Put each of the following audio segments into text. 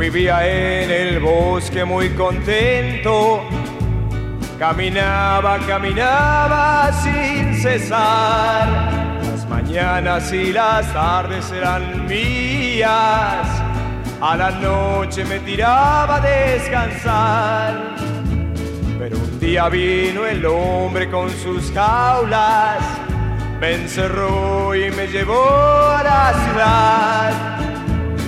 vivía en el bosque muy contento. Caminaba, caminaba sin cesar. Las mañanas y las tardes eran mías. A la noche me tiraba a descansar. Pero un día vino el hombre con sus jaulas, me encerró y me llevó a la ciudad.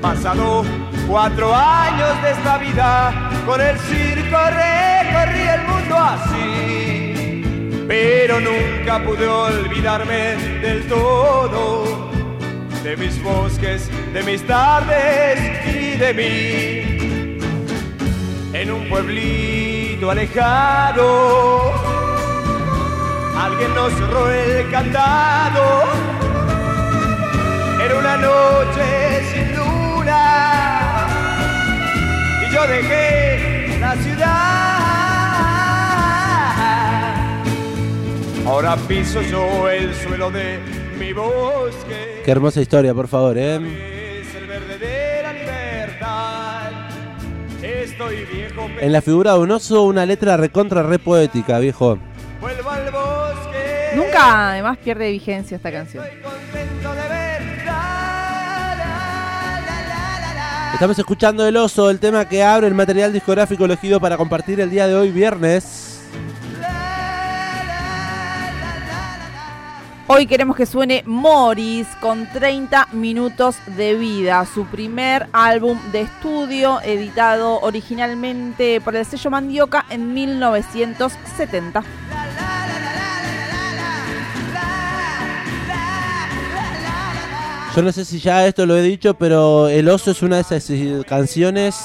Pasado cuatro años de esta vida, con el circo recorrí el mundo así, pero nunca pude olvidarme del todo de mis bosques, de mis tardes y de mí. En un pueblito alejado, alguien nos cerró el candado. Era una noche yo dejé la ciudad. Ahora piso yo el suelo de mi bosque. Qué hermosa historia, por favor, ¿eh? Es el verde de la libertad. Estoy viejo, pero En la figura de un oso, una letra recontra re poética, viejo. vuelvo al bosque. Nunca además pierde vigencia esta canción. Estoy contento de ver. Estamos escuchando El Oso, el tema que abre el material discográfico elegido para compartir el día de hoy, viernes. Hoy queremos que suene Morris con 30 minutos de vida, su primer álbum de estudio editado originalmente por el sello Mandioca en 1970. Yo no sé si ya esto lo he dicho, pero El Oso es una de esas eh, canciones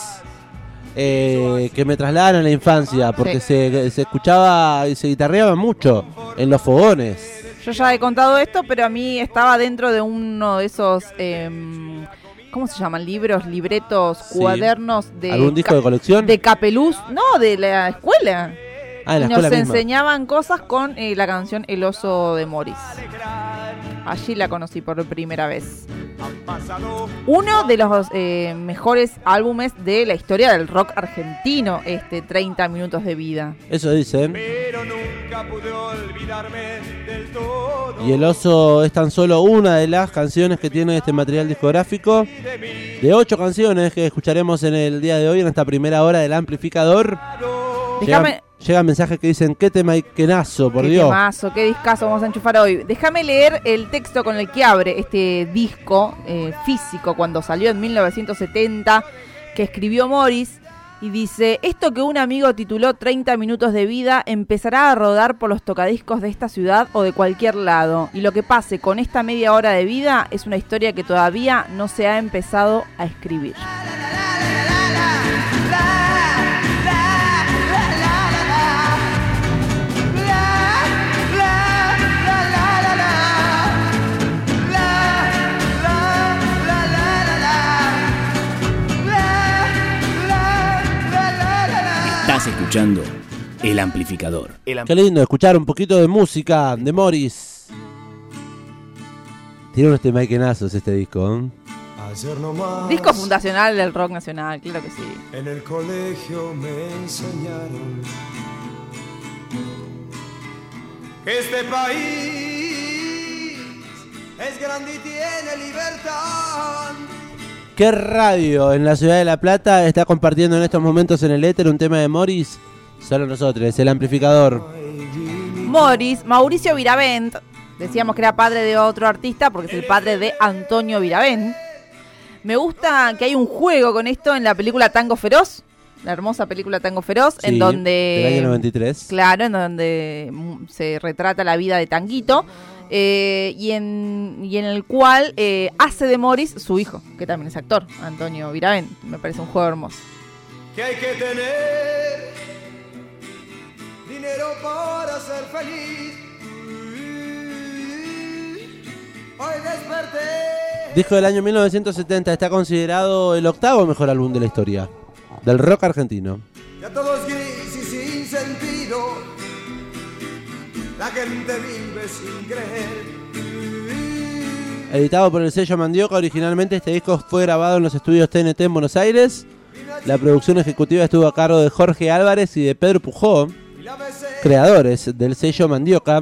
eh, que me trasladan a la infancia, porque se, se escuchaba y se guitarreaba mucho en los fogones. Yo ya he contado esto, pero a mí estaba dentro de uno de esos, em, ¿cómo se llaman? Libros, libretos, Sí. cuadernos de... ¿Algún disco de colección? De Capeluz, no, de la escuela. ah, en la y nos escuela misma. enseñaban cosas con eh, la canción El oso de Morris. Allí la conocí por primera vez. Uno de los eh, mejores álbumes de la historia del rock argentino, este 30 minutos de vida. Eso dicen. Pero nunca pude olvidarme del todo. Y El Oso es tan solo una de las canciones que tiene este material discográfico. De ocho canciones que escucharemos en el día de hoy, en esta primera hora del amplificador. Déjame. Llegan mensajes que dicen, qué tema y qué nazo, por qué Dios. temazo, qué discazo vamos a enchufar hoy. Déjame leer el texto con el que abre este disco eh, físico cuando salió en 1970, que escribió Morris. Y dice, esto que un amigo tituló 30 minutos de vida empezará a rodar por los tocadiscos de esta ciudad o de cualquier lado. Y lo que pase con esta media hora de vida es una historia que todavía no se ha empezado a escribir. Estás escuchando El Amplificador. Qué lindo escuchar un poquito de música de Morris. Tiene unos temaikenazos este disco. ¿eh? Ayer nomás Disco fundacional del rock nacional, claro que sí. en el colegio me enseñaron Que este país es grande y tiene libertad. ¿Qué radio en la ciudad de La Plata está compartiendo en estos momentos en el éter un tema de Morris? Solo nosotros, el amplificador. Morris, Mauricio Viravent, decíamos que era padre de otro artista porque es el padre de Antonio Viravent. Me gusta que hay un juego con esto en la película Tango Feroz, la hermosa película Tango Feroz, en donde... Del año 93. Claro, en donde mm, se retrata la vida de Tanguito. Eh, y, en, y en el cual eh, hace de Morris su hijo, que también es actor, Antonio Viravent. Me parece un juego hermoso. que hay que tener dinero para ser feliz. Hoy desperté. Disco del año 1970, está considerado el octavo mejor álbum de la historia del rock argentino. Ya todo es gris y sin sentido. La gente vive sin creer. Editado por el sello Mandioca, originalmente este disco fue grabado en los estudios TNT en Buenos Aires. La producción ejecutiva estuvo a cargo de Jorge Álvarez y de Pedro Pujó, creadores del sello Mandioca.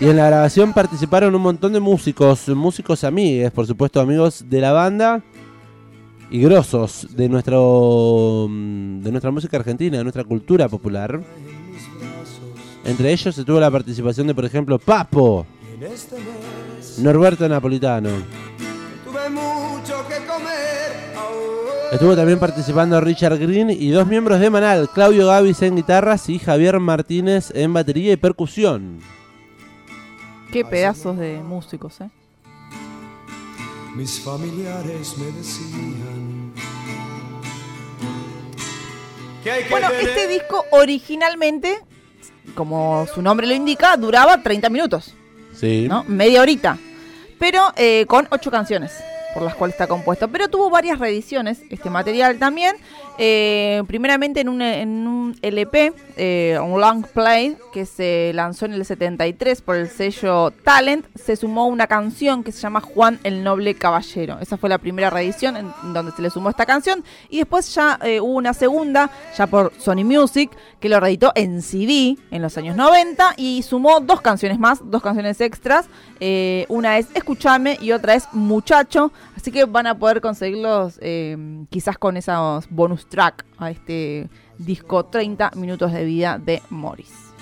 Y en la grabación participaron un montón de músicos, músicos amigues, por supuesto amigos de la banda y grosos de nuestro mm, de nuestra música argentina, de nuestra cultura popular. Entre ellos se tuvo la participación de, por ejemplo, Papo, Norberto Napolitano. tuve mucho que comer. Ahora Estuvo también participando Richard Green y dos miembros de Manal, Claudio Gavis en guitarras y Javier Martínez en batería y percusión. Qué pedazos de músicos, ¿eh? Mis familiares me decían que hay que Bueno, tener. este disco originalmente, como su nombre lo indica, duraba 30 minutos, Sí. ¿no? Media horita. Pero eh, con ocho canciones por las cuales está compuesto. Pero tuvo varias reediciones, este material también. Eh, primeramente en un, LP, eh, un long play, que se lanzó en el 73 por el sello Talent, se sumó una canción que se llama Juan el Noble Caballero. Esa fue la primera reedición en donde se le sumó esta canción. Y después ya eh, hubo una segunda, ya por Sony Music, que lo reeditó en CD en los años 90 y sumó dos canciones más, dos canciones extras. Eh, una es Escuchame y otra es Muchacho. Así que van a poder conseguirlos eh, quizás con esos bonus track a este disco 30 minutos de vida de Morris.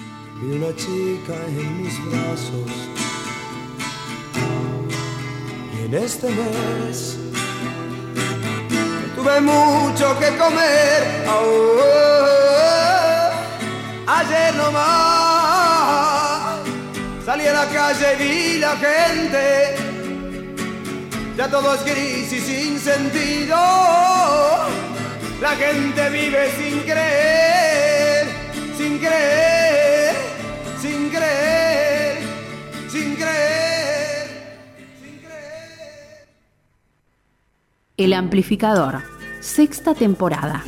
Vi una chica en mis brazos. Y en este mes Tuve mucho que comer. Ahora, ayer nomás salí a la calle y vi la gente. Ya todo es gris y sin sentido. La gente vive sin creer, sin creer, sin creer, sin creer, sin creer. El amplificador, sexta temporada.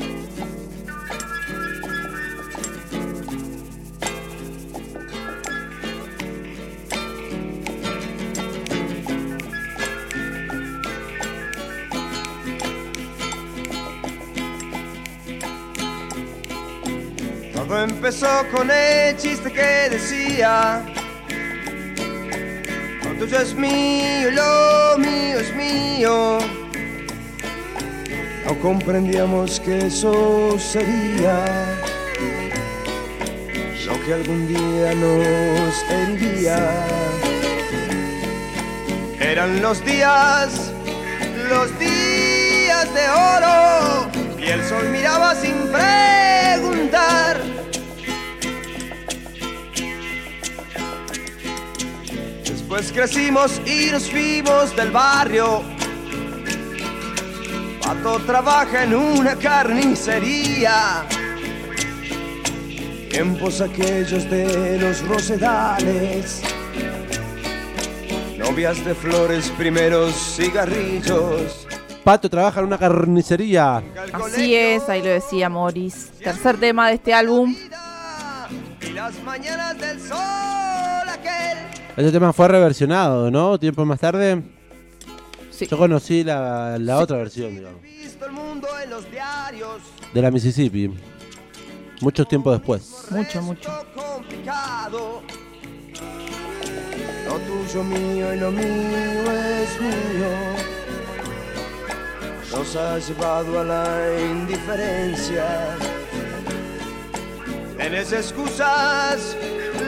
Con el chiste que decía Lo es mío lo mío es mío no comprendíamos que eso sería. Lo que algún día nos heriría. Eran los días, los días de oro Y el sol miraba sin preguntar Después crecimos y nos fuimos del barrio Pato trabaja en una carnicería Tiempos aquellos de los rosedales, Novias de flores, primeros cigarrillos Pato trabaja en una carnicería. Así es, ahí lo decía Morris. Tercer tema de este álbum. Y las mañanas del sol Este tema fue reversionado, ¿no? Tiempo más tarde. Sí. Yo conocí la, la otra versión, digamos, de la Mississippi. Mucho tiempo después. Mucho, mucho. complicado lo tuyo mío y lo mío es mío. Nos ha llevado a la indiferencia. Tienes excusas,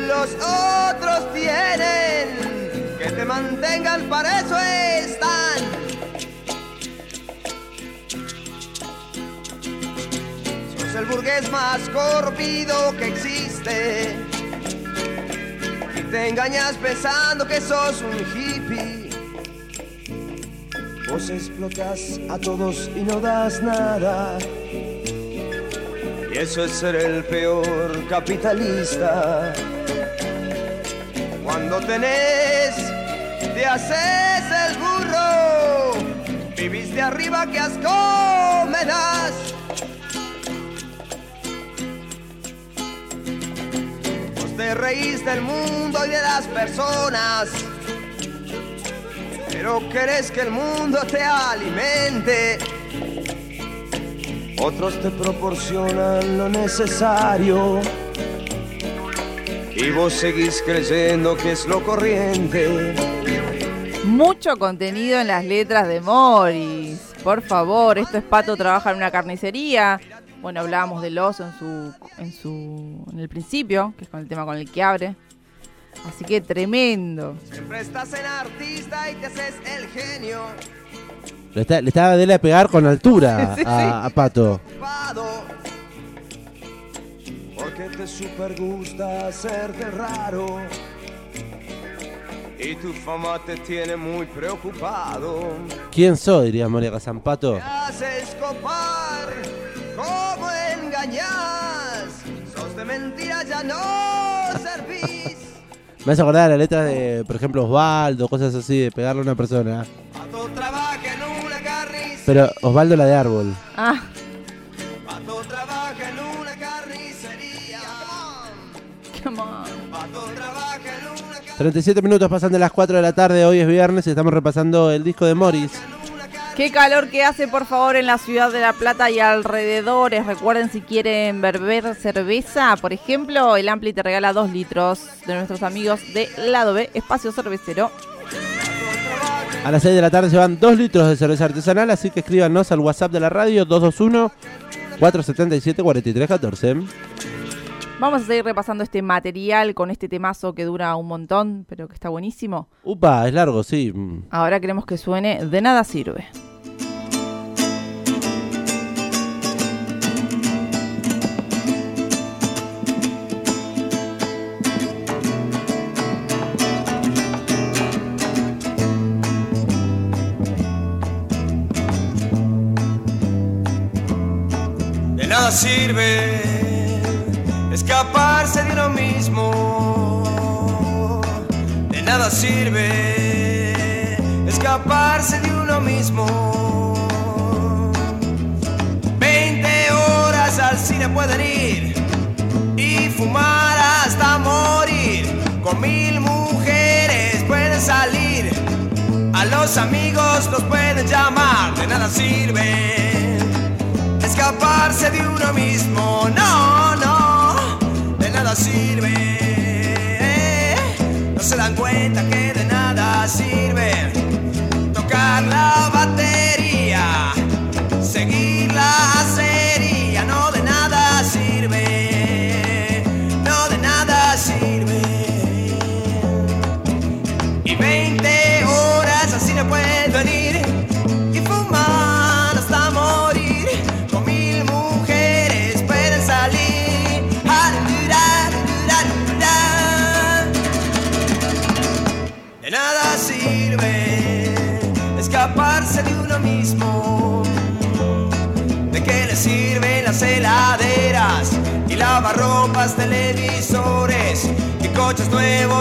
los otros tienen que te mantengan, para eso están. Sos el burgués más corrompido que existe. te engañas pensando que sos un hippie. Vos explotas a todos y no das nada. Y eso es ser el peor capitalista. Cuando tenés, te haces el burro. Vivís de arriba, que asco me das. Vos te reís del mundo y de las personas. Pero querés que el mundo te alimente. Otros te proporcionan lo necesario. Y vos seguís creyendo que es lo corriente. Mucho contenido en las letras de Morris. Por favor, esto es Pato trabaja en una carnicería. Bueno, hablábamos del oso en su, en su, en el principio, que es con el tema con el que abre. Así que tremendo. Siempre estás en artista y te haces el genio. Le está, le está de pegar con altura Sí, sí. a, a Pato. Porque te super gusta hacerte raro. Y tu fama te tiene muy preocupado. ¿Quién soy? Diría María Casampato. Te haces copar, ¿cómo engañas? Sos de mentira, ya no servís. Me hace acordar la letra de, por ejemplo, Osvaldo, cosas así, de pegarle a una persona. Una carnicería. Pero Osvaldo la de árbol. Ah, Pato trabaja en una carnicería. come on. Pato trabaja en una carnicería. 37 minutos pasan de las 4 de la tarde, hoy es viernes y estamos repasando el disco de Morris. Qué calor que hace, por favor, en la ciudad de La Plata y alrededores. Recuerden si quieren beber cerveza, por ejemplo, el Ampli te regala 2 litros de nuestros amigos de Lado B, Espacio Cervecero. A las 6 de la tarde se van 2 litros de cerveza artesanal, así que escríbanos al WhatsApp de la radio 221-477-4314. Vamos a seguir repasando este material con este temazo que dura un montón, pero que está buenísimo. Upa, es largo, sí. Ahora queremos que suene De nada sirve. Sirve escaparse de uno mismo. De nada sirve escaparse de uno mismo. 20 horas al cine pueden ir y fumar hasta morir. Con mil mujeres pueden salir. A los amigos los pueden llamar. De nada sirve escaparse de uno mismo. No, no, de nada sirve. No se dan cuenta que de nada sirve tocar la batería,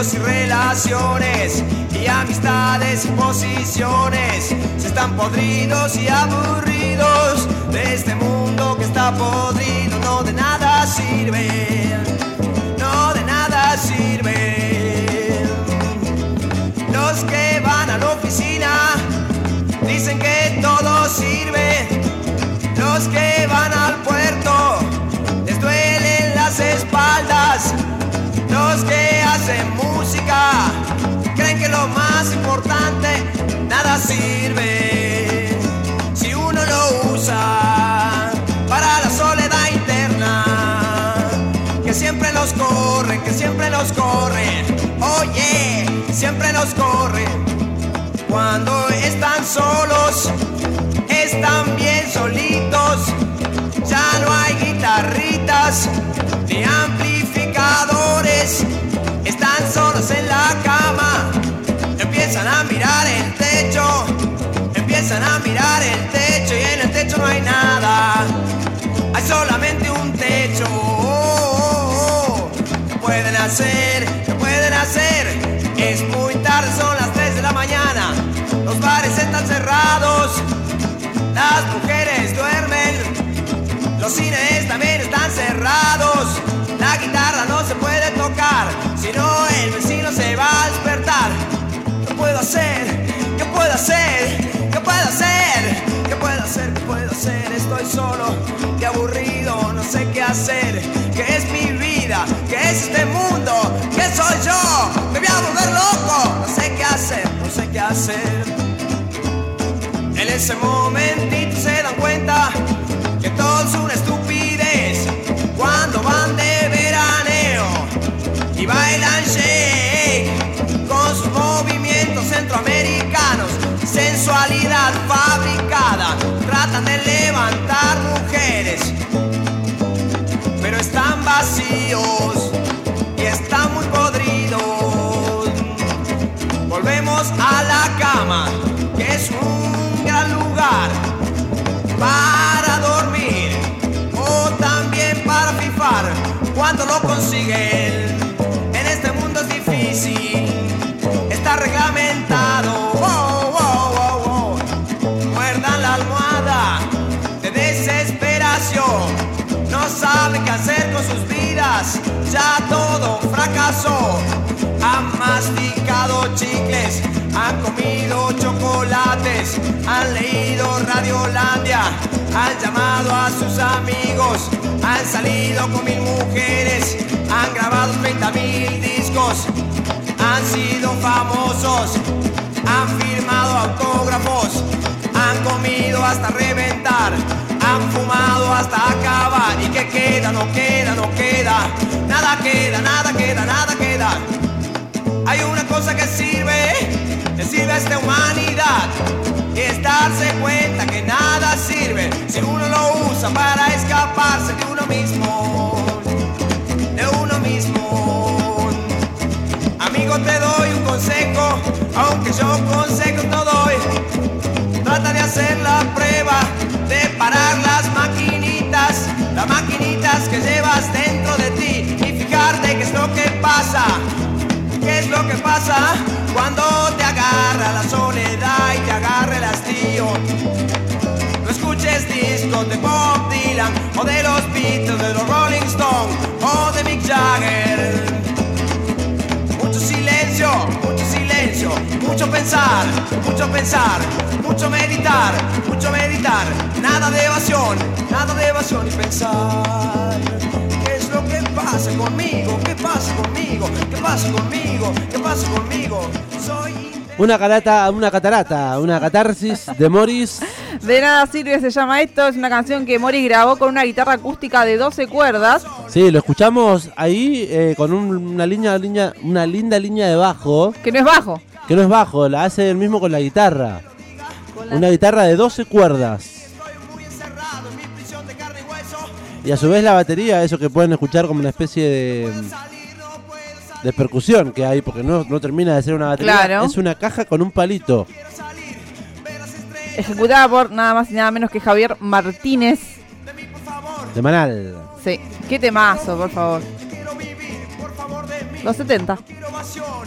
y relaciones y amistades y posiciones? Si están podridos y aburridos de este mundo que está podrido, no de nada sirve, no de nada sirve. Los que van a la oficina dicen que todo sirve. Los que van al puerto les duelen las espaldas. Que hacen música creen que lo más importante nada sirve. Si uno lo usa para la soledad interna, que siempre los corren, que siempre los corren. Oye, siempre los corren. Cuando están solos, están bien solitos. Ya no hay guitarritas hacer? ¿Qué pueden hacer? Es muy tarde, son las 3 de la mañana. Los bares están cerrados. Las mujeres duermen. Los cines también están cerrados. La guitarra no se puede tocar. Si no, el vecino se va a despertar. ¿Qué puedo hacer? ¿Qué puedo hacer? ¿Qué puedo hacer? ¿Qué puedo hacer? ¿Qué puedo hacer? Estoy solo, qué aburrido, no sé qué hacer. ¿Qué es mi vida? ¿Qué es este mundo? ¿Qué soy yo? Me voy a volver loco. No sé qué hacer, no sé qué hacer. En ese momentito se dan cuenta que todo es una estupidez cuando van de veraneo y bailan shake con sus movimientos centroamericanos, sensualidad fabricada, tratan de levantar mujeres, vacíos y están muy podridos. Volvemos a la cama, que es un gran lugar para dormir o también para fifar cuando lo consiguen. Han masticado chicles, han comido chocolates, han leído Radiolandia, han llamado a sus amigos, han salido con mil mujeres, han grabado 30 mil discos, han sido famosos, han firmado autógrafos, han comido hasta reventar, han fumado hasta acabar. ¿Y qué queda? No queda, no queda. Nada queda, nada queda, nada queda. Hay una cosa que sirve, que sirve a esta humanidad. Y es darse cuenta que nada sirve si uno lo usa para escaparse de uno mismo. De uno mismo. Amigo, te doy un consejo, aunque yo consejos no doy. Trata de hacer la prueba de maquinitas, las maquinitas que llevas dentro de ti y fijarte qué es lo que pasa. ¿Qué es lo que pasa cuando te agarra la soledad y te agarra el hastío? No escuches discos de Bob Dylan o de los Beatles, de los Rolling Stones o de Mick Jagger. Mucho silencio, mucho silencio, mucho pensar, mucho pensar, mucho meditar, mucho meditar. Nada de evasión, nada de evasión y pensar. ¿Qué es lo que pasa conmigo? ¿Qué pasa conmigo? ¿Qué pasa conmigo? ¿Qué pasa conmigo? Soy Una catarata, una catarata, una catarsis de Morris. De nada sirve se llama esto, es una canción que Morris grabó con una guitarra acústica de 12 cuerdas. Sí, lo escuchamos ahí eh, con un- una línea, línea, una linda línea de bajo, Que no es bajo. que no es bajo, la hace el mismo con la guitarra. Una guitarra de 12 cuerdas. Y a su vez la batería, eso que pueden escuchar como una especie de, de percusión que hay, porque no, no termina de ser una batería. Claro. Es una caja con un palito. Ejecutada por nada más y nada menos que Javier Martínez. De Manal. Sí, qué temazo, por favor. Los 70.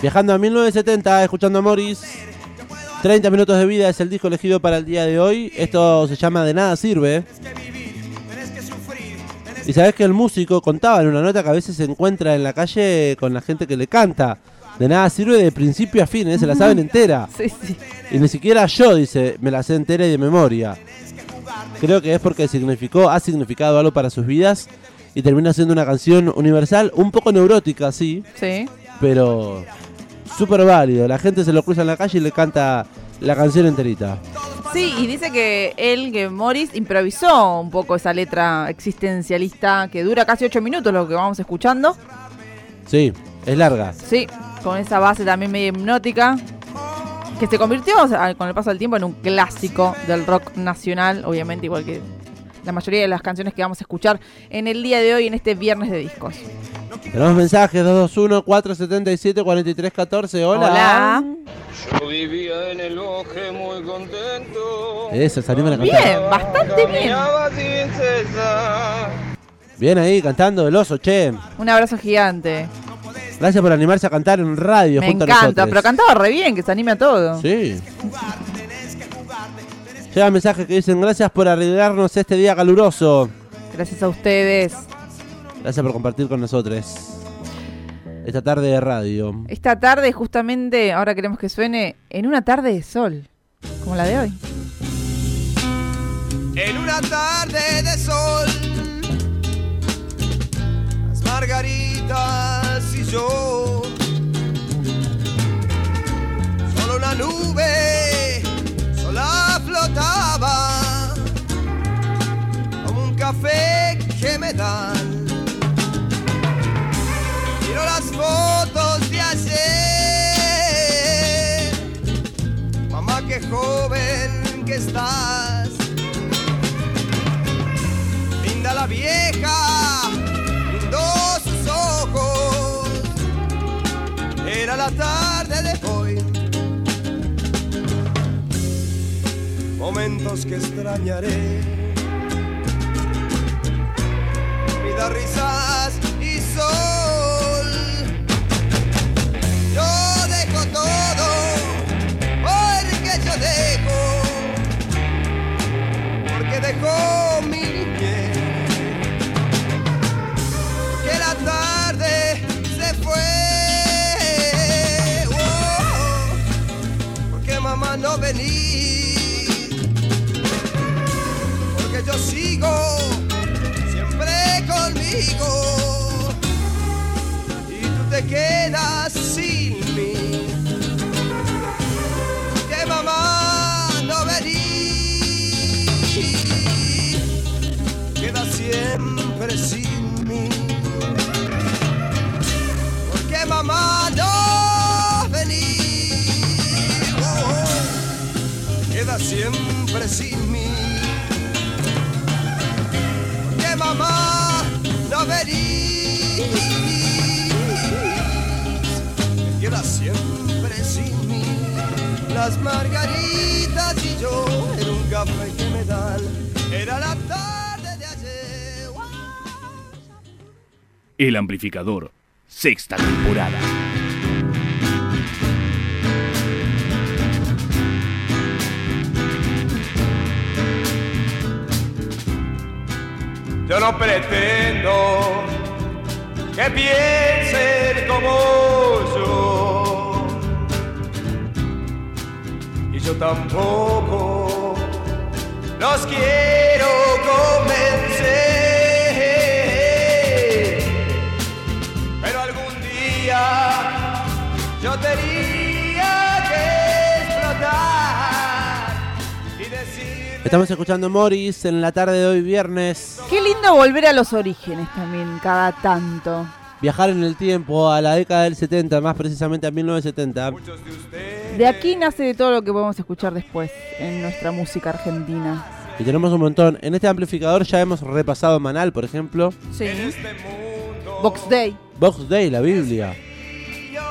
Viajando a 1970, escuchando a Morris. 30 minutos de vida es el disco elegido para el día de hoy. Esto se llama De Nada Sirve. Y sabes que el músico contaba en una nota que a veces se encuentra en la calle con la gente que le canta. De nada sirve de principio a fin, ¿eh? se la saben entera. Sí, sí. Y ni siquiera yo, dice, me la sé entera y de memoria. Creo que es porque significó, ha significado algo para sus vidas y termina siendo una canción universal, un poco neurótica, sí, Sí. pero súper válido. La gente se lo cruza en la calle y le canta la canción enterita. Sí, y dice que él, que Morris, improvisó un poco esa letra existencialista que dura casi 8 minutos, lo que vamos escuchando. Sí, es larga. Sí, con esa base también medio hipnótica. Que se convirtió o sea, con el paso del tiempo en un clásico del rock nacional, obviamente igual que la mayoría de las canciones que vamos a escuchar en el día de hoy, en este viernes de discos. Tenemos mensajes 221-477-4314. Hola. Hola. Yo vivía en el bosque muy contento. Eso, se animan a cantar. Bien, bastante bien. Bien ahí, cantando el oso, che. Un abrazo gigante. Gracias por animarse a cantar en radio Me junto a encanta, nosotros. pero cantaba re bien, que se anime a todo. Sí. Llega mensajes que dicen gracias por arreglarnos este día caluroso. Gracias a ustedes. Gracias por compartir con nosotros esta tarde de radio. Esta tarde, justamente, ahora queremos que suene en una tarde de sol, como la de hoy. En una tarde de sol, las margaritas y yo, solo una nube que estás. Linda la vieja, lindo sus ojos. Era la tarde de hoy. Momentos que extrañaré. Y tú te quedas sin mí. Que mamá no vení queda siempre sin mí. Porque mamá no vení, oh, queda siempre sin mí. Porque mamá siempre sin. Las margaritas y yo era un café que me dan, era la tarde de ayer. El amplificador, sexta temporada. Yo no pretendo que piensen como yo. Y yo tampoco los quiero convencer. Pero algún día yo tenía Estamos escuchando Morris en la tarde de hoy viernes. Qué lindo volver a los orígenes también, cada tanto. Viajar en el tiempo a la década del 70, más precisamente a 1970. De aquí nace de todo lo que podemos escuchar después en nuestra música argentina. Y tenemos un montón. En este amplificador ya hemos repasado Manal, por ejemplo. Sí. Box Day. Box Day, la Biblia.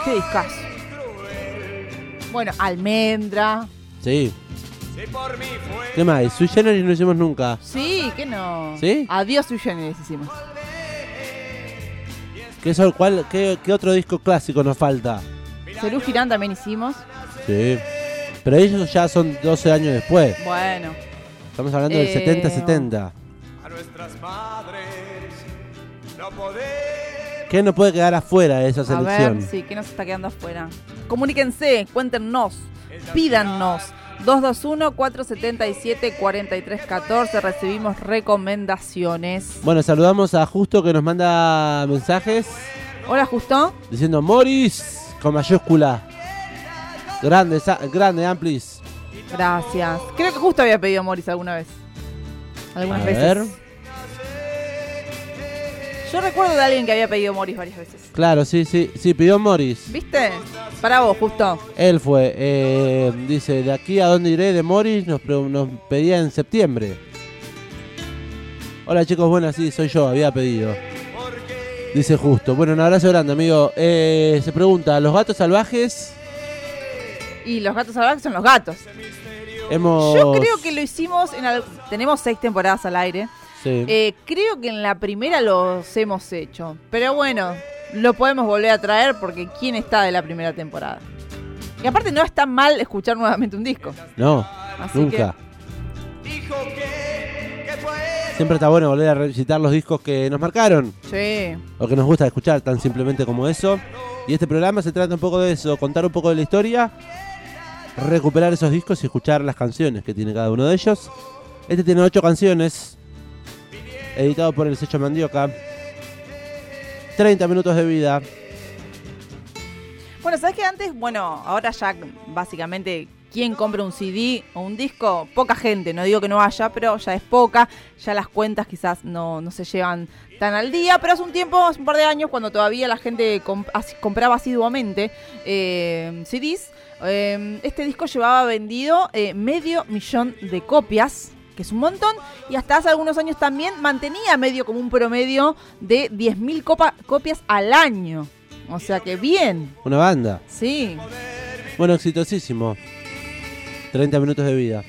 Qué discazo. Bueno, Almendra. Sí. ¿Qué más? Sui Generis no hicimos nunca. Sí, que no. ¿Sí? Adiós, Sui Generis hicimos. ¿Qué, son- cuál- qué- qué otro disco clásico nos falta? Cerú Girán también hicimos. Sí. Pero ellos ya son 12 años después. Bueno. Estamos hablando del Eh, 70-70. A nuestras madres no podemos. ¿Qué no puede quedar afuera de esa A selección? ver, sí, ¿qué nos está quedando afuera? Comuníquense, cuéntenos, pídannos. 221-477-4314. Recibimos recomendaciones. Bueno, saludamos a Justo que nos manda mensajes Hola, Justo. diciendo Moris con mayúscula. Grande, grande, Amplis. Gracias. Creo que justo había pedido Morris alguna vez. Algunas A veces. ver. Yo recuerdo de alguien que había pedido Morris varias veces. Claro, sí, sí, sí, pidió Morris. ¿Viste? Para vos, justo. Él fue, eh, dice, de aquí a dónde iré de Morris nos, pre- nos pedía en septiembre. Hola chicos, buenas, sí, soy yo, había pedido. Dice justo. Bueno, un abrazo grande, amigo. Eh, se pregunta, ¿los gatos salvajes? Y los gatos salvajes son los gatos. Hemos... Yo creo que lo hicimos en al- tenemos seis temporadas al aire. Sí. Eh, creo que en la primera los hemos hecho. Pero bueno, lo podemos volver a traer porque ¿quién está de la primera temporada? Y aparte no es tan mal escuchar nuevamente un disco. No, Así nunca. Que, Siempre está bueno volver a revisitar los discos que nos marcaron Sí. o que nos gusta escuchar tan simplemente como eso. Y este programa se trata un poco de eso, contar un poco de la historia, recuperar esos discos y escuchar las canciones que tiene cada uno de ellos. Este tiene ocho canciones, editado por el sello Mandioca. 30 minutos de vida. Bueno, ¿sabes que antes? Bueno, ahora ya básicamente quien compra un CD o un disco, poca gente, no digo que no haya, pero ya es poca, ya las cuentas quizás no, no se llevan tan al día, pero hace un tiempo, hace un par de años, cuando todavía la gente compraba asiduamente eh, CDs, eh, este disco llevaba vendido eh, medio millón de copias, que es un montón, y hasta hace algunos años también mantenía medio como un promedio de 10.000 copa- copias al año. O sea que bien, Una banda. sí. Bueno, exitosísimo. 30 minutos de vida.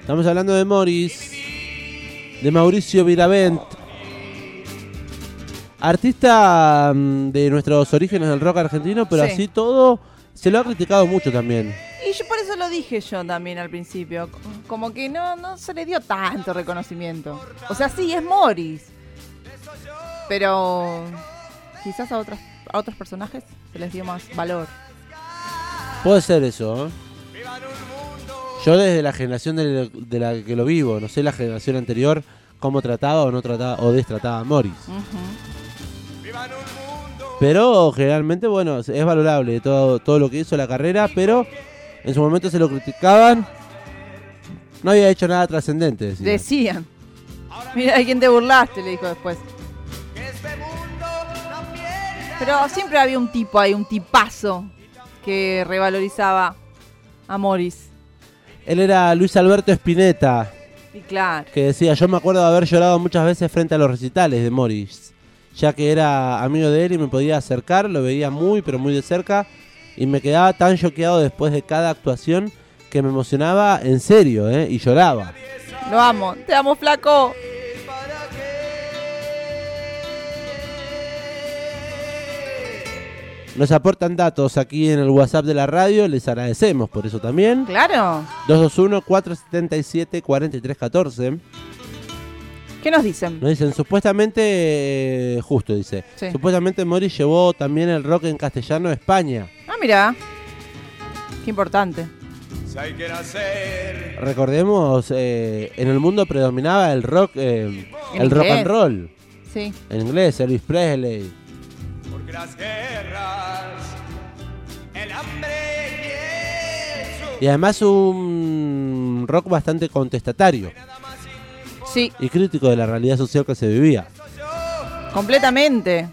Estamos hablando de Morris, de Mauricio Viravent, artista mm, de nuestros orígenes del rock argentino, pero Sí. así todo se lo ha criticado mucho también. Y yo por eso lo dije yo también al principio. Como que no, no se le dio tanto reconocimiento. O sea, sí, es Morris. Pero quizás a, otras, a otros personajes se les dio más valor. Puede ser eso, ¿eh? Yo desde la generación de, de la que lo vivo, no sé la generación anterior cómo trataba o no trataba o destrataba a Morris. Pero generalmente, bueno, es valorable todo, todo lo que hizo la carrera, pero en su momento se lo criticaban. No había hecho nada trascendente. decían. Decían. Mira, ¿de quién te burlaste? Le dijo después. Pero siempre había un tipo ahí, un tipazo, que revalorizaba a Morris. Él era Luis Alberto Spinetta, Y claro. que decía, yo me acuerdo de haber llorado muchas veces frente a los recitales de Morris, ya que era amigo de él y me podía acercar, lo veía muy pero muy de cerca y me quedaba tan choqueado después de cada actuación que me emocionaba en serio, ¿eh? Y lloraba. Lo amo. Te amo, flaco. Nos aportan datos aquí en el WhatsApp de la radio, les agradecemos por eso también. Claro. 221-477-4314. ¿Qué nos dicen? Nos dicen, supuestamente, eh, justo dice, Sí. supuestamente Morris llevó también el rock en castellano a España. Ah, mira. Qué importante. Recordemos, eh, en el mundo predominaba el rock, eh, el rock and roll. Sí. En inglés, Elvis Presley. porque las guerras, el hambre y el Y además un rock bastante contestatario Sí, y crítico de la realidad social que se vivía. completamente.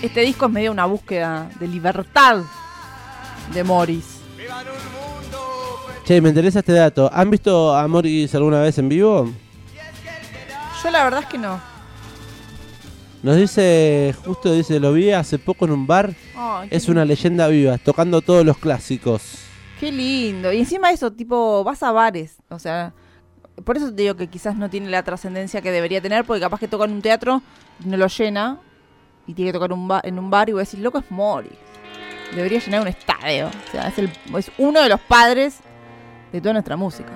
Este disco es medio una búsqueda de libertad de Morris. Che, me interesa este dato. ¿Han visto a Morris alguna vez en vivo? Yo la verdad es que no. Nos dice, justo dice, lo vi hace poco en un bar. Ay, qué Es una leyenda viva, tocando todos los clásicos. Qué lindo. Y encima eso, tipo, vas a bares. O sea, por eso te digo que quizás no tiene la trascendencia que debería tener, porque capaz que toca en un teatro no lo llena. Y tiene que tocar un en un bar y voy a decir, loco, es Morris. Debería llenar un estadio. O sea, es uno de los padres de toda nuestra música.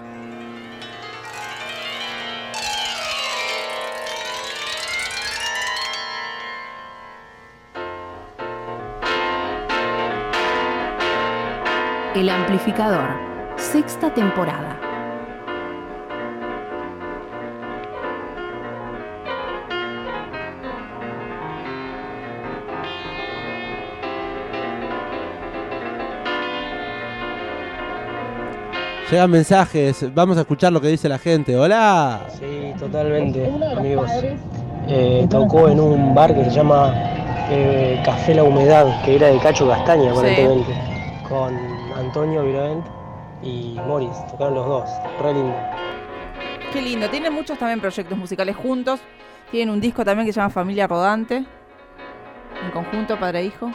El amplificador. Sexta temporada. Llegan mensajes, vamos a escuchar lo que dice la gente. Hola. Sí, totalmente, amigos. Eh, tocó en un bar que se llama eh, Café La Humedad, que era de Cacho Castaña, aparentemente, con Antonio Viravent y Morris. Tocaron los dos, re lindo. Qué lindo. Tienen muchos también proyectos musicales juntos. Tienen un disco también que se llama Familia Rodante. En conjunto, padre e hijo.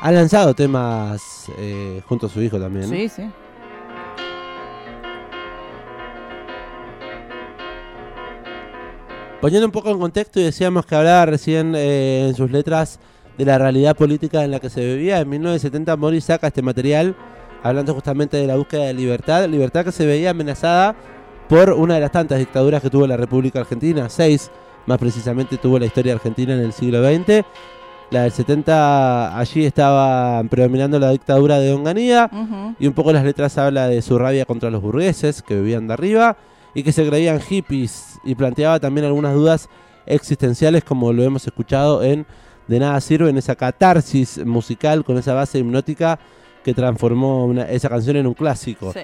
Ha lanzado temas eh, junto a su hijo también. Sí, sí. Poniendo un poco en contexto, y decíamos que hablaba recién eh, en sus letras de la realidad política en la que se vivía. En 1970 Morris saca este material hablando justamente de la búsqueda de libertad, libertad que se veía amenazada por una de las tantas dictaduras que tuvo la República Argentina, seis más precisamente tuvo la historia argentina en el siglo XX. La del 70 allí estaba predominando la dictadura de Onganía Ujú. y un poco las letras habla de su rabia contra los burgueses que vivían de arriba y que se creían hippies y planteaba también algunas dudas existenciales como lo hemos escuchado en De nada sirve en esa catarsis musical con esa base hipnótica que transformó una- esa canción en un clásico. Sí.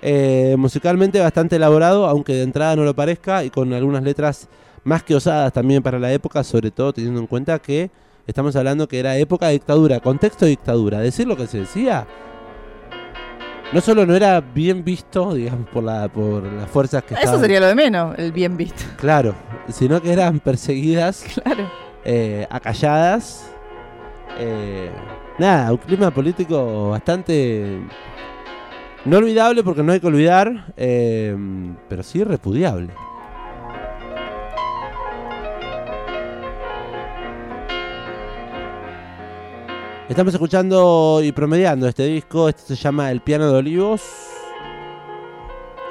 Eh, musicalmente bastante elaborado, aunque de entrada no lo parezca, y con algunas letras más que osadas también para la época, sobre todo teniendo en cuenta que estamos hablando que era época de dictadura, contexto de dictadura. Decir lo que se decía, no solo no era bien visto, digamos, por, la, por las fuerzas que Eso estaban, sería lo de menos, el bien visto. claro, sino que eran perseguidas, Claro. eh, acalladas. eh, nada, un clima político bastante no olvidable porque no hay que olvidar, eh, pero sí repudiable. Estamos escuchando y promediando este disco, este se llama El piano de Olivos.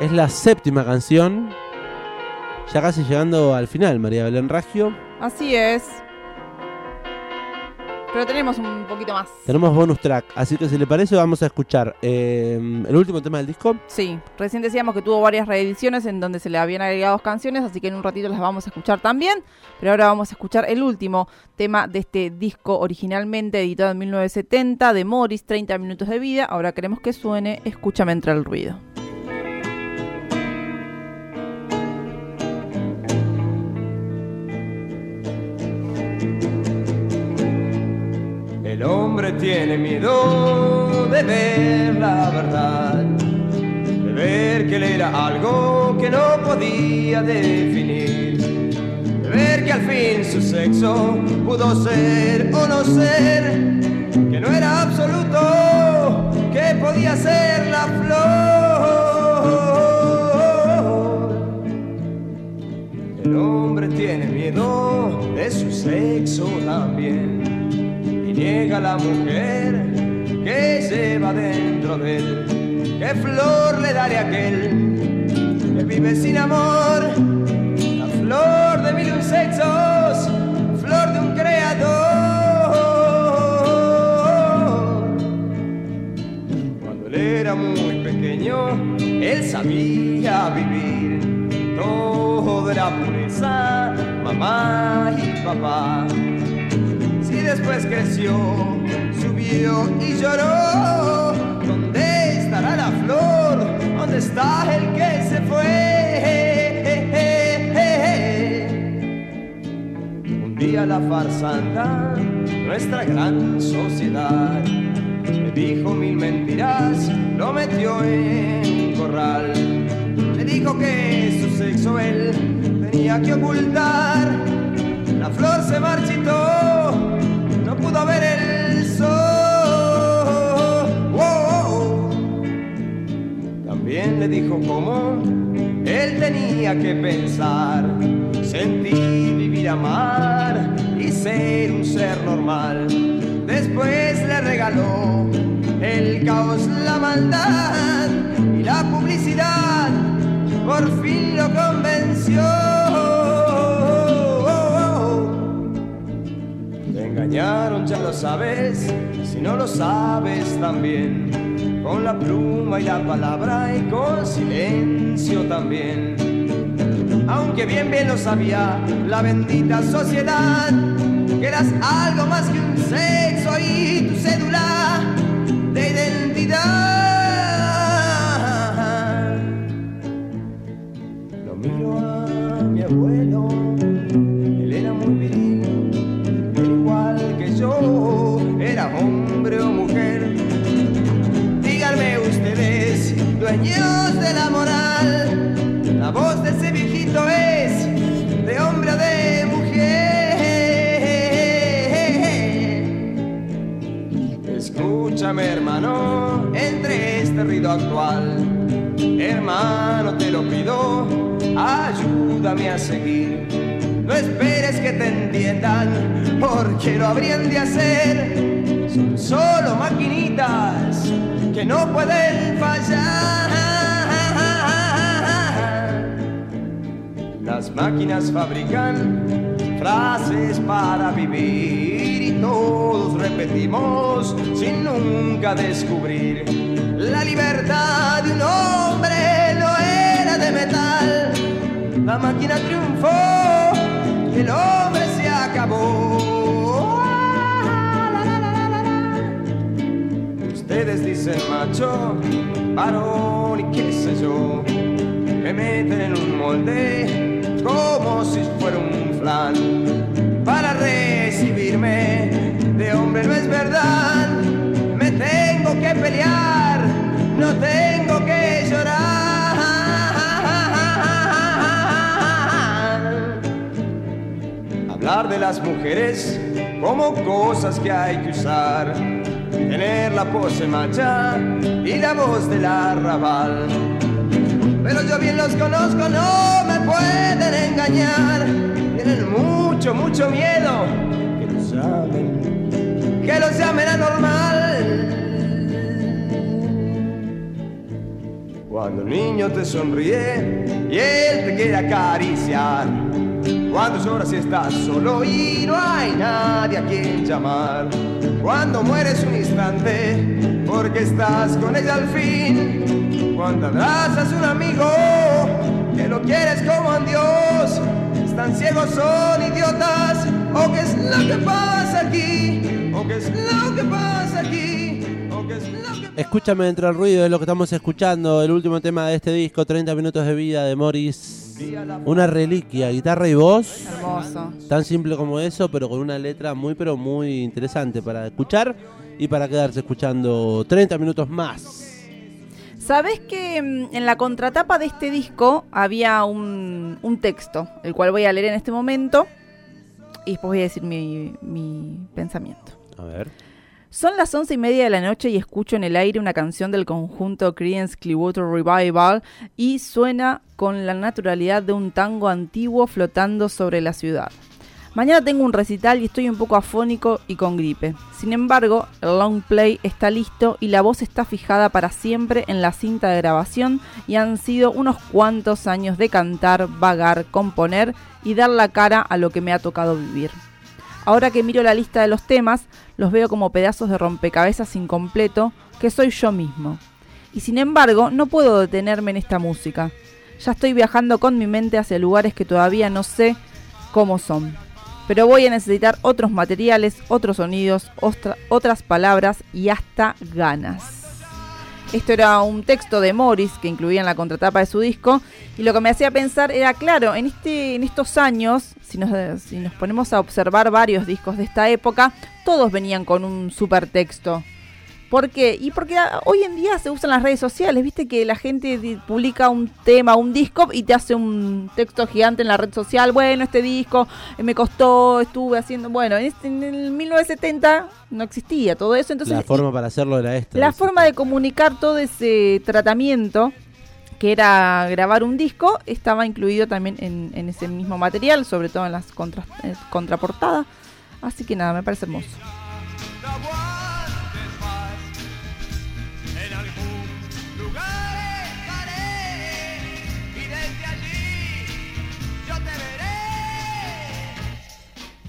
Es la séptima canción, ya casi llegando al final, María Belén Raggio. Así es. Pero tenemos un poquito más. Tenemos bonus track, así que si le parece vamos a escuchar eh, el último tema del disco. Sí, recién decíamos que tuvo varias reediciones en donde se le habían agregado canciones, así que en un ratito las vamos a escuchar también. Pero ahora vamos a escuchar el último tema de este disco originalmente editado en 1970 de Morris, 30 minutos de vida. Ahora queremos que suene Escúchame entre el ruido. El hombre tiene miedo de ver la verdad, de ver que él era algo que no podía definir, de ver que al fin su sexo pudo ser o no ser, que no era absoluto, que podía ser la flor. El hombre tiene miedo de su sexo también y niega a la mujer que lleva dentro de él. ¿Qué flor le daré a aquel que vive sin amor? La flor de mil un sexos, la flor de un creador. Cuando él era muy pequeño, él sabía vivir. Todo era pureza, mamá y papá. Si después creció, subió y lloró, ¿dónde estará la flor? ¿Dónde está el que se fue? Un día la farsanta, nuestra gran sociedad, le dijo mil mentiras, lo metió en corral. Le dijo que su sexo él tenía que ocultar. La flor se marchitó, pudo ver el sol. Wow. También le dijo cómo él tenía que pensar, sentir, vivir, amar y ser un ser normal. Después le regaló el caos, la maldad y la publicidad. Por fin lo convenció. Ya lo sabes, si no lo sabes también, con la pluma y la palabra y con silencio también. Aunque bien bien lo sabía la bendita sociedad, que eras algo más que un sexo y tu cédula de identidad. Hermano te lo pido, ayúdame a seguir. No esperes que te entiendan, porque lo habrían de hacer. Son solo maquinitas que no pueden fallar. Las máquinas fabrican frases para vivir y todos repetimos sin nunca descubrir. La libertad de un hombre no era de metal. La máquina triunfó y el hombre se acabó. Ustedes dicen macho, varón y qué sé yo. Me meten en un molde como si fuera un flan para recibirme de hombre no es verdad de las mujeres como cosas que hay que usar tener la pose macha y la voz del arrabal pero yo bien los conozco, no me pueden engañar. Tienen mucho, mucho miedo que los llamen, que los llamen anormal. Cuando el niño te sonríe y él te quiere acariciar. Cuando lloras y estás solo y no hay nadie a quien llamar. Cuando mueres un instante porque estás con ella al fin cuando abrazas un amigo que lo quieres como a Dios, están ciegos, son idiotas, o qué es lo que pasa aquí, o qué es lo que pasa aquí, Escúchame entre el ruido, es lo que estamos escuchando, el último tema de este disco, 30 minutos de vida de Morris. Una reliquia, guitarra y voz. Hermoso. Tan simple como eso, pero con una letra muy, pero muy interesante para escuchar y para quedarse escuchando 30 minutos más. ¿Sabés que mm, en la contratapa de este disco había un, un texto, el cual voy a leer en este momento y después voy a decir mi, mi pensamiento? A ver. Son las once y media de la noche y escucho en el aire una canción del conjunto Creedence Clearwater Revival y suena con la naturalidad de un tango antiguo flotando sobre la ciudad. Mañana tengo un recital y estoy un poco afónico y con gripe. Sin embargo, el long play está listo y la voz está fijada para siempre en la cinta de grabación y han sido unos cuantos años de cantar, vagar, componer y dar la cara a lo que me ha tocado vivir. Ahora que miro la lista de los temas, los veo como pedazos de rompecabezas incompleto que soy yo mismo. Y sin embargo, no puedo detenerme en esta música. Ya estoy viajando con mi mente hacia lugares que todavía no sé cómo son pero voy a necesitar otros materiales, otros sonidos, otras palabras y hasta ganas. Esto era un texto de Morris que incluía en la contratapa de su disco y lo que me hacía pensar era, claro, en, este, en estos años, si nos, si nos ponemos a observar varios discos de esta época, todos venían con un super texto. ¿Por qué? Y porque hoy en día se usan las redes sociales, viste que la gente publica un tema, un disco y te hace un texto gigante en la red social. Bueno, este disco eh, me costó, estuve haciendo. Bueno, en, este, en el 1970 no existía todo eso. Entonces, la forma para hacerlo era esta. La forma de comunicar todo ese tratamiento que era grabar un disco, estaba incluido también en, ese mismo material, sobre todo en las contra, eh, contraportadas. Así que nada, me parece hermoso.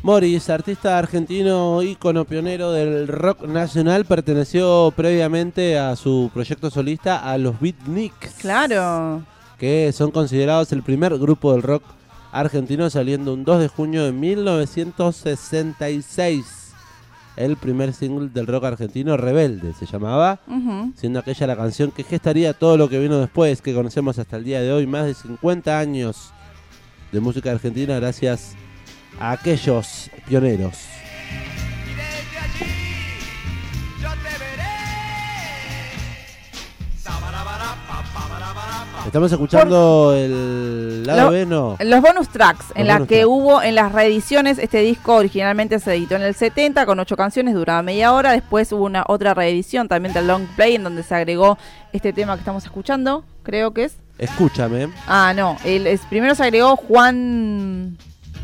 Morris, artista argentino ícono pionero del rock nacional, perteneció previamente a su proyecto solista a los Beatniks. Claro. Que son considerados el primer grupo del rock argentino saliendo un 2 de junio de 1966. El primer single del rock argentino, Rebelde, se llamaba, siendo aquella la canción que gestaría todo lo que vino después, que conocemos hasta el día de hoy, más de 50 años de música argentina gracias a aquellos pioneros. Estamos escuchando el lado B, no. Los bonus tracks, en las que hubo en las reediciones, este disco originalmente se editó en el 70 con ocho canciones, duraba media hora, después hubo una otra reedición también del long play en donde se agregó este tema que estamos escuchando, creo que es. Escúchame. Ah, no, el, primero se agregó Juan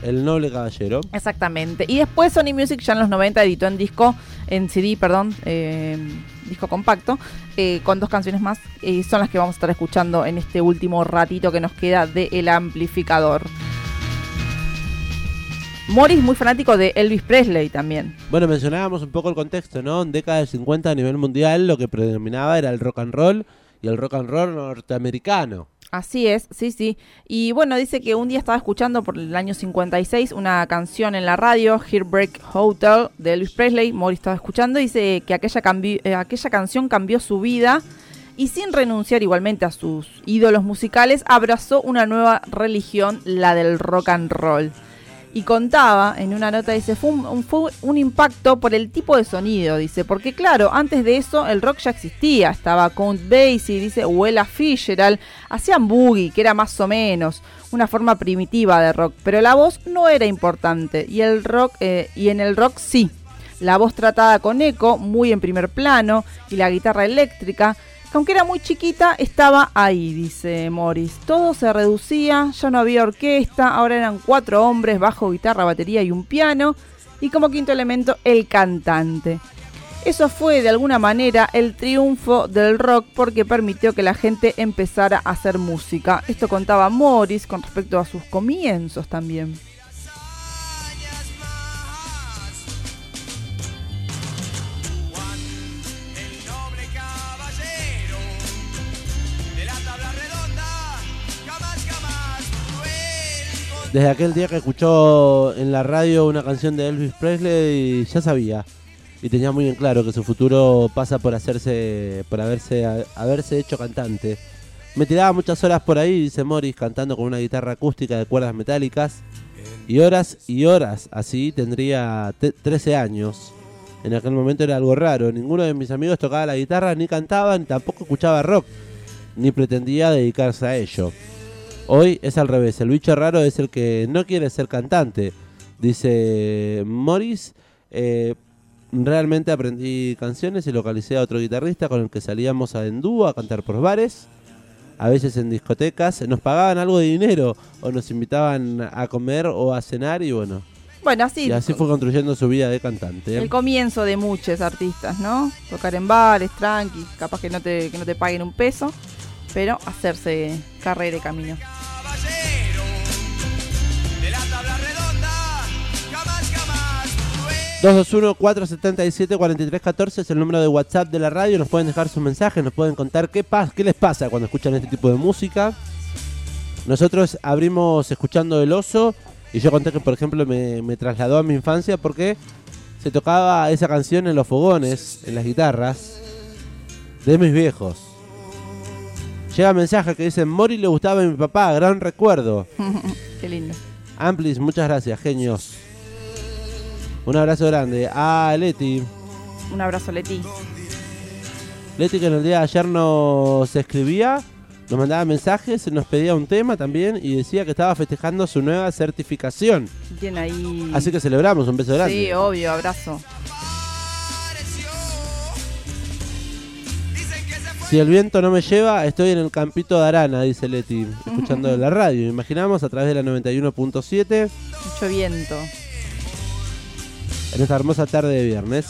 El noble caballero. Exactamente. Y después Sony Music ya en los 90 editó en disco, en CD, perdón, eh, disco compacto, eh, con dos canciones más. Y son las que vamos a estar escuchando en este último ratito que nos queda de El Amplificador. Morris muy fanático de Elvis Presley también. Bueno, mencionábamos un poco el contexto, ¿no? En década del 50 a nivel mundial lo que predominaba era el rock and roll y el rock and roll norteamericano. Así es, sí, sí. Y bueno, dice que un día estaba escuchando por el año 56 una canción en la radio, Heartbreak Hotel, de Elvis Presley. Morris estaba escuchando y dice que aquella, eh, aquella canción cambió su vida y sin renunciar igualmente a sus ídolos musicales, abrazó una nueva religión, la del rock and roll y contaba en una nota, dice, fue un, fue un, impacto por el tipo de sonido, dice, porque claro, antes de eso el rock ya existía, estaba Count Basie, dice, o Ella Fitzgerald, hacían boogie, que era más o menos una forma primitiva de rock, pero la voz no era importante, y el rock, eh, y en el rock sí, la voz tratada con eco, muy en primer plano, y la guitarra eléctrica, aunque era muy chiquita, estaba ahí, dice Morris. Todo se reducía, ya no había orquesta, ahora eran cuatro hombres, bajo, guitarra, batería y un piano, y como quinto elemento, el cantante. Eso fue de alguna manera el triunfo del rock porque permitió que la gente empezara a hacer música. Esto contaba Morris con respecto a sus comienzos también. Desde aquel día que escuchó en la radio una canción de Elvis Presley, ya sabía y tenía muy en claro que su futuro pasa por hacerse, por haberse, haberse hecho cantante. Me tiraba muchas horas por ahí, dice Morris, cantando con una guitarra acústica de cuerdas metálicas. Y horas y horas así tendría 13 años. En aquel momento era algo raro. Ninguno de mis amigos tocaba la guitarra, ni cantaba, ni tampoco escuchaba rock. Ni pretendía dedicarse a ello. Hoy es al revés, el bicho raro es el que no quiere ser cantante. Dice Morris, eh, realmente aprendí canciones y localicé a otro guitarrista con el que salíamos a Endúo a cantar por bares, a veces en discotecas, nos pagaban algo de dinero o nos invitaban a comer o a cenar y bueno. Bueno, así. Y así fue construyendo su vida de cantante. El comienzo de muchos artistas, ¿no? Tocar en bares, tranqui, capaz que no te, que no te paguen un peso, pero hacerse carrera y camino. 221-477-4314 es el número de WhatsApp de la radio. Nos pueden dejar sus mensajes, nos pueden contar qué, qué les pasa cuando escuchan este tipo de música. Nosotros abrimos escuchando El Oso y yo conté que, por ejemplo, me, me trasladó a mi infancia porque se tocaba esa canción en los fogones, en las guitarras, de mis viejos. Llega mensaje que dice, Mori le gustaba a mi papá, gran recuerdo. Qué lindo. Amplis, muchas gracias, genios. Un abrazo grande. A Leti. Un abrazo, Leti. Leti que en el día de ayer nos escribía, nos mandaba mensajes, nos pedía un tema también y decía que estaba festejando su nueva certificación. Tiene ahí. Así que celebramos, un beso grande. Sí, obvio, abrazo. Si el viento no me lleva, estoy en el campito de Arana, dice Leti, escuchando la radio. Imaginamos a través de la 91.7. Mucho viento. En esta hermosa tarde de viernes.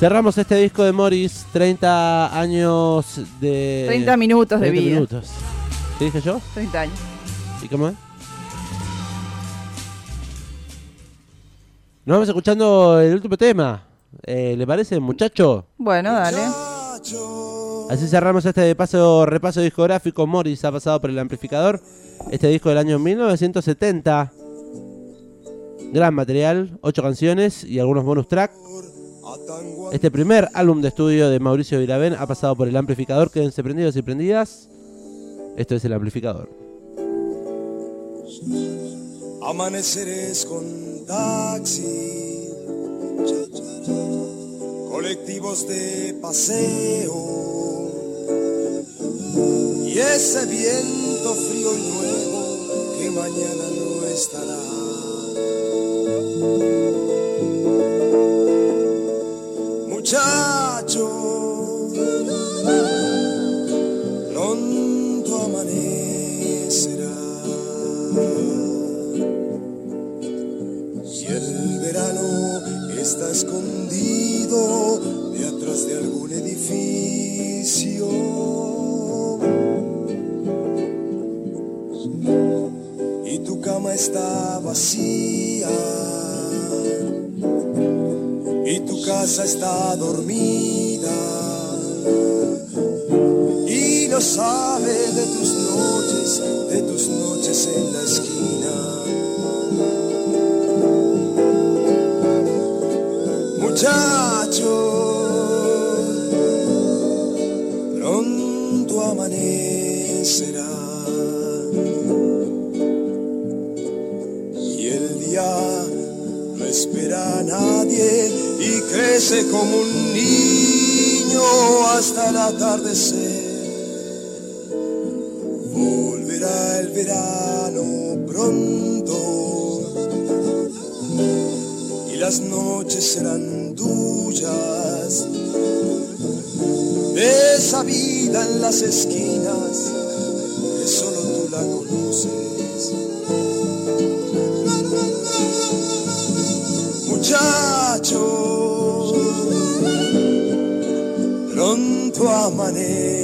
Cerramos este disco de Morris, 30 años de... 30 minutos de vida. minutos. ¿Qué dije yo? 30 años. ¿Y cómo es? Nos vamos escuchando el último tema. Eh, ¿Le parece, muchacho? Bueno, dale. Así cerramos este paso, repaso discográfico. Morris ha pasado por el amplificador. Este disco del año 1970. Gran material, ocho canciones y algunos bonus tracks. Este primer álbum de estudio de Mauricio Viravén ha pasado por el amplificador. Quédense prendidos y prendidas. Esto es el amplificador. Amaneceres con taxi, colectivos de paseo ese viento frío y nuevo que mañana no estará. Muchacho, pronto amanecerá. Si el verano está escondido detrás de algún edificio. Está vacía. Y tu casa está dormida. Y no sabe de tus noches, de tus noches en la esquina. Crece como un niño hasta el atardecer. Volverá el verano pronto y las noches serán tuyas. De esa vida en las esquinas que solo tú la conoces. Pronto